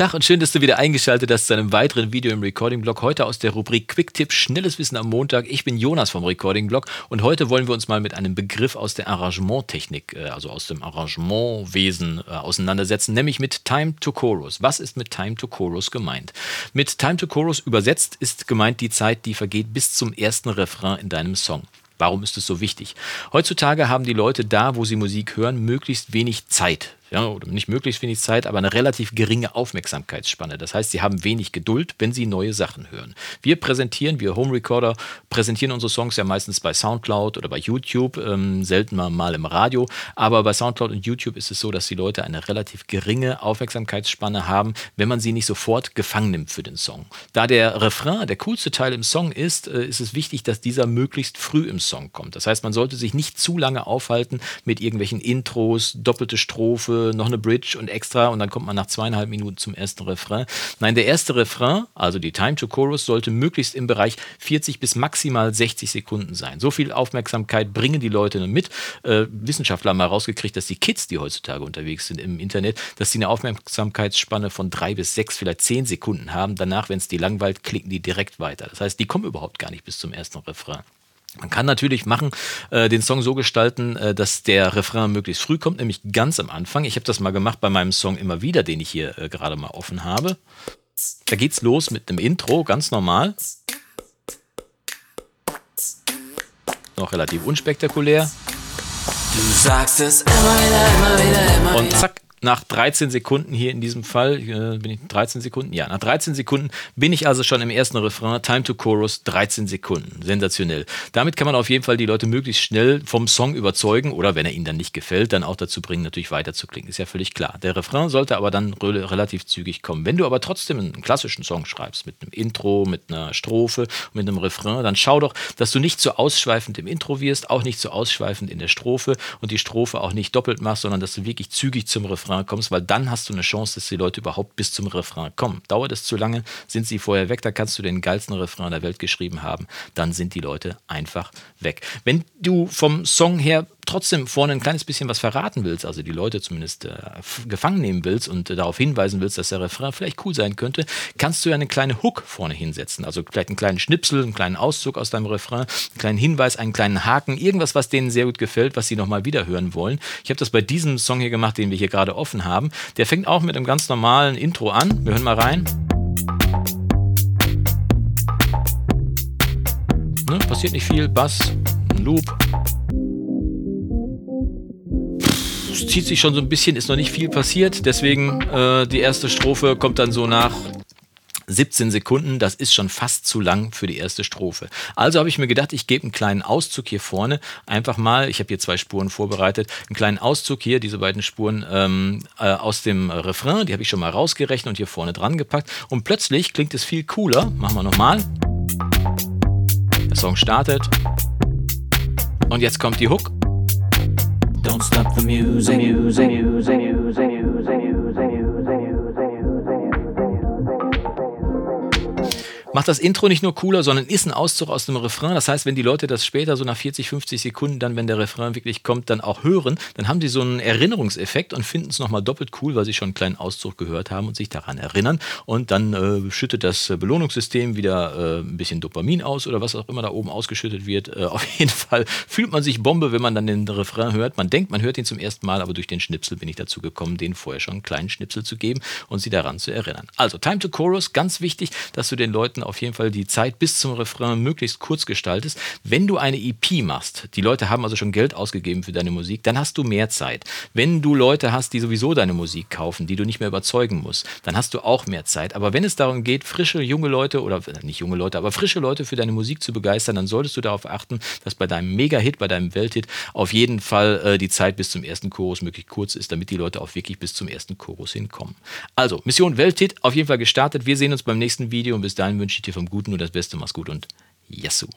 Tag und schön, dass du wieder eingeschaltet hast zu einem weiteren Video im Recording-Blog. Heute aus der Rubrik Quick-Tipp, schnelles Wissen am Montag. Ich bin Jonas vom Recording-Blog und heute wollen wir uns mal mit einem Begriff aus der Arrangementtechnik, äh, also aus dem Arrangementwesen äh, auseinandersetzen, nämlich mit Time to Chorus. Was ist mit Time to Chorus gemeint? Mit Time to Chorus übersetzt ist gemeint die Zeit, die vergeht bis zum ersten Refrain in deinem Song. Warum ist es so wichtig? Heutzutage haben die Leute da, wo sie Musik hören, möglichst wenig Zeit ja, oder nicht möglichst wenig Zeit, aber eine relativ geringe Aufmerksamkeitsspanne. Das heißt, sie haben wenig Geduld, wenn sie neue Sachen hören. Wir präsentieren, wir Home Recorder, präsentieren unsere Songs ja meistens bei Soundcloud oder bei YouTube, ähm, selten mal im Radio. Aber bei Soundcloud und YouTube ist es so, dass die Leute eine relativ geringe Aufmerksamkeitsspanne haben, wenn man sie nicht sofort gefangen nimmt für den Song. Da der Refrain der coolste Teil im Song ist, äh, ist es wichtig, dass dieser möglichst früh im Song kommt. Das heißt, man sollte sich nicht zu lange aufhalten mit irgendwelchen Intros, doppelte Strophe, noch eine Bridge und extra und dann kommt man nach zweieinhalb Minuten zum ersten Refrain. Nein, der erste Refrain, also die Time to Chorus, sollte möglichst im Bereich 40 bis maximal 60 Sekunden sein. So viel Aufmerksamkeit bringen die Leute mit. Äh, Wissenschaftler haben mal rausgekriegt, dass die Kids, die heutzutage unterwegs sind im Internet, dass sie eine Aufmerksamkeitsspanne von drei bis sechs, vielleicht zehn Sekunden haben. Danach, wenn es die langweilt, klicken die direkt weiter. Das heißt, die kommen überhaupt gar nicht bis zum ersten Refrain. Man kann natürlich machen, äh, den Song so gestalten, äh, dass der Refrain möglichst früh kommt, nämlich ganz am Anfang. Ich habe das mal gemacht bei meinem Song immer wieder, den ich hier äh, gerade mal offen habe. Da geht's los mit einem Intro, ganz normal. Noch relativ unspektakulär. Du sagst es immer wieder, immer wieder, immer wieder. Und zack, nach 13 Sekunden hier in diesem Fall, äh, bin ich 13 Sekunden? Ja, nach 13 Sekunden bin ich also schon im ersten Refrain. Time to Chorus, 13 Sekunden. Sensationell. Damit kann man auf jeden Fall die Leute möglichst schnell vom Song überzeugen oder wenn er ihnen dann nicht gefällt, dann auch dazu bringen, natürlich weiter zu klingen. Ist ja völlig klar. Der Refrain sollte aber dann relativ zügig kommen. Wenn du aber trotzdem einen klassischen Song schreibst, mit einem Intro, mit einer Strophe, mit einem Refrain, dann schau doch, dass du nicht zu so ausschweifend im Intro wirst, auch nicht zu so ausschweifend in der Strophe und die Strophe auch nicht doppelt machst, sondern dass du wirklich zügig zum Refrain Refrain kommst, weil dann hast du eine Chance, dass die Leute überhaupt bis zum Refrain kommen. Dauert es zu lange, sind sie vorher weg, da kannst du den geilsten Refrain der Welt geschrieben haben, dann sind die Leute einfach weg. Wenn du vom Song her trotzdem vorne ein kleines bisschen was verraten willst, also die Leute zumindest äh, gefangen nehmen willst und äh, darauf hinweisen willst, dass der Refrain vielleicht cool sein könnte, kannst du ja eine kleine Hook vorne hinsetzen. Also vielleicht einen kleinen Schnipsel, einen kleinen Auszug aus deinem Refrain, einen kleinen Hinweis, einen kleinen Haken, irgendwas, was denen sehr gut gefällt, was sie nochmal wieder hören wollen. Ich habe das bei diesem Song hier gemacht, den wir hier gerade offen haben. Der fängt auch mit einem ganz normalen Intro an. Wir hören mal rein. Ne, passiert nicht viel, Bass, Loop, zieht sich schon so ein bisschen, ist noch nicht viel passiert. Deswegen äh, die erste Strophe kommt dann so nach 17 Sekunden, das ist schon fast zu lang für die erste Strophe. Also habe ich mir gedacht, ich gebe einen kleinen Auszug hier vorne, einfach mal, ich habe hier zwei Spuren vorbereitet, einen kleinen Auszug hier, diese beiden Spuren ähm, äh, aus dem Refrain, die habe ich schon mal rausgerechnet und hier vorne dran gepackt. Und plötzlich klingt es viel cooler. Machen wir nochmal. Der Song startet. Und jetzt kommt die Hook. Don't stop the music, music, music, macht das Intro nicht nur cooler, sondern ist ein Auszug aus dem Refrain. Das heißt, wenn die Leute das später so nach 40, 50 Sekunden dann, wenn der Refrain wirklich kommt, dann auch hören, dann haben sie so einen Erinnerungseffekt und finden es nochmal doppelt cool, weil sie schon einen kleinen Auszug gehört haben und sich daran erinnern. Und dann äh, schüttet das Belohnungssystem wieder äh, ein bisschen Dopamin aus oder was auch immer da oben ausgeschüttet wird. Äh, auf jeden Fall fühlt man sich Bombe, wenn man dann den Refrain hört. Man denkt, man hört ihn zum ersten Mal, aber durch den Schnipsel bin ich dazu gekommen, den vorher schon einen kleinen Schnipsel zu geben und sie daran zu erinnern. Also Time to Chorus, ganz wichtig, dass du den Leuten auf jeden Fall die Zeit bis zum Refrain möglichst kurz gestaltest. Wenn du eine EP machst, die Leute haben also schon Geld ausgegeben für deine Musik, dann hast du mehr Zeit. Wenn du Leute hast, die sowieso deine Musik kaufen, die du nicht mehr überzeugen musst, dann hast du auch mehr Zeit. Aber wenn es darum geht, frische junge Leute oder äh, nicht junge Leute, aber frische Leute für deine Musik zu begeistern, dann solltest du darauf achten, dass bei deinem Mega-Hit, bei deinem Welthit auf jeden Fall äh, die Zeit bis zum ersten Chorus möglichst kurz ist, damit die Leute auch wirklich bis zum ersten Chorus hinkommen. Also, Mission Welthit auf jeden Fall gestartet. Wir sehen uns beim nächsten Video und bis dahin wünsche ich dir vom Guten nur das Beste. Mach's gut und Yassou.